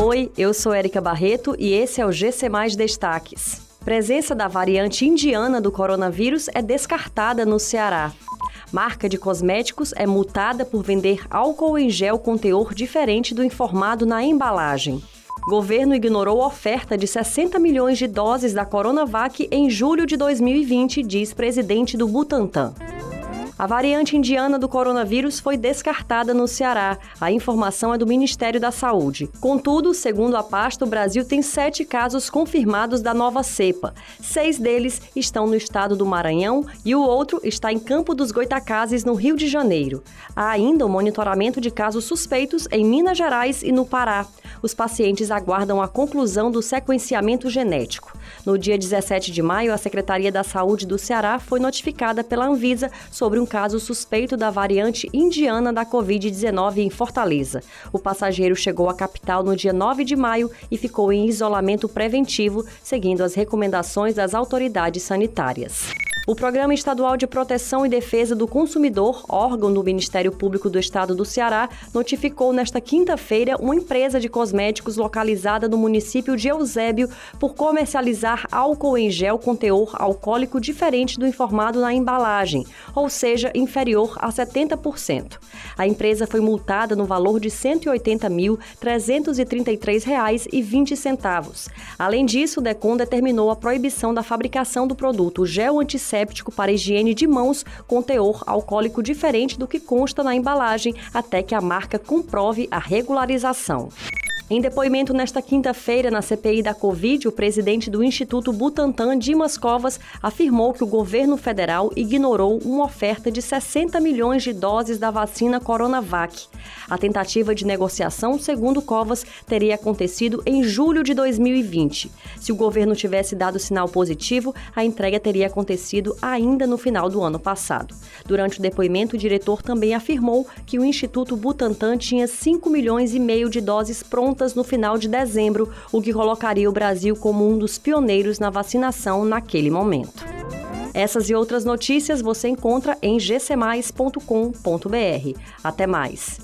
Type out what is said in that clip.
Oi, eu sou Érica Barreto e esse é o GC Mais Destaques. Presença da variante indiana do coronavírus é descartada no Ceará. Marca de cosméticos é multada por vender álcool em gel com teor diferente do informado na embalagem. Governo ignorou oferta de 60 milhões de doses da Coronavac em julho de 2020, diz presidente do Butantan. A variante indiana do coronavírus foi descartada no Ceará. A informação é do Ministério da Saúde. Contudo, segundo a pasta, o Brasil tem sete casos confirmados da nova cepa. Seis deles estão no estado do Maranhão e o outro está em Campo dos Goitacazes, no Rio de Janeiro. Há ainda o monitoramento de casos suspeitos em Minas Gerais e no Pará. Os pacientes aguardam a conclusão do sequenciamento genético. No dia 17 de maio, a Secretaria da Saúde do Ceará foi notificada pela Anvisa sobre um caso suspeito da variante indiana da Covid-19 em Fortaleza. O passageiro chegou à capital no dia 9 de maio e ficou em isolamento preventivo, seguindo as recomendações das autoridades sanitárias. O Programa Estadual de Proteção e Defesa do Consumidor, órgão do Ministério Público do Estado do Ceará, notificou nesta quinta-feira uma empresa de cosméticos localizada no município de Eusébio por comercializar álcool em gel com teor alcoólico diferente do informado na embalagem, ou seja, inferior a 70%. A empresa foi multada no valor de R$ 180.333,20. Além disso, o DECON determinou a proibição da fabricação do produto gel antisséptico antisséptico para higiene de mãos com teor alcoólico diferente do que consta na embalagem, até que a marca comprove a regularização. Em depoimento nesta quinta-feira na CPI da Covid, o presidente do Instituto Butantan, Dimas Covas, afirmou que o governo federal ignorou uma oferta de 60 milhões de doses da vacina Coronavac. A tentativa de negociação, segundo Covas, teria acontecido em julho de 2020. Se o governo tivesse dado sinal positivo, a entrega teria acontecido ainda no final do ano passado. Durante o depoimento, o diretor também afirmou que o Instituto Butantan tinha 5 milhões e meio de doses prontas no final de dezembro, o que colocaria o Brasil como um dos pioneiros na vacinação naquele momento. Essas e outras notícias você encontra em gcmais.com.br. Até mais.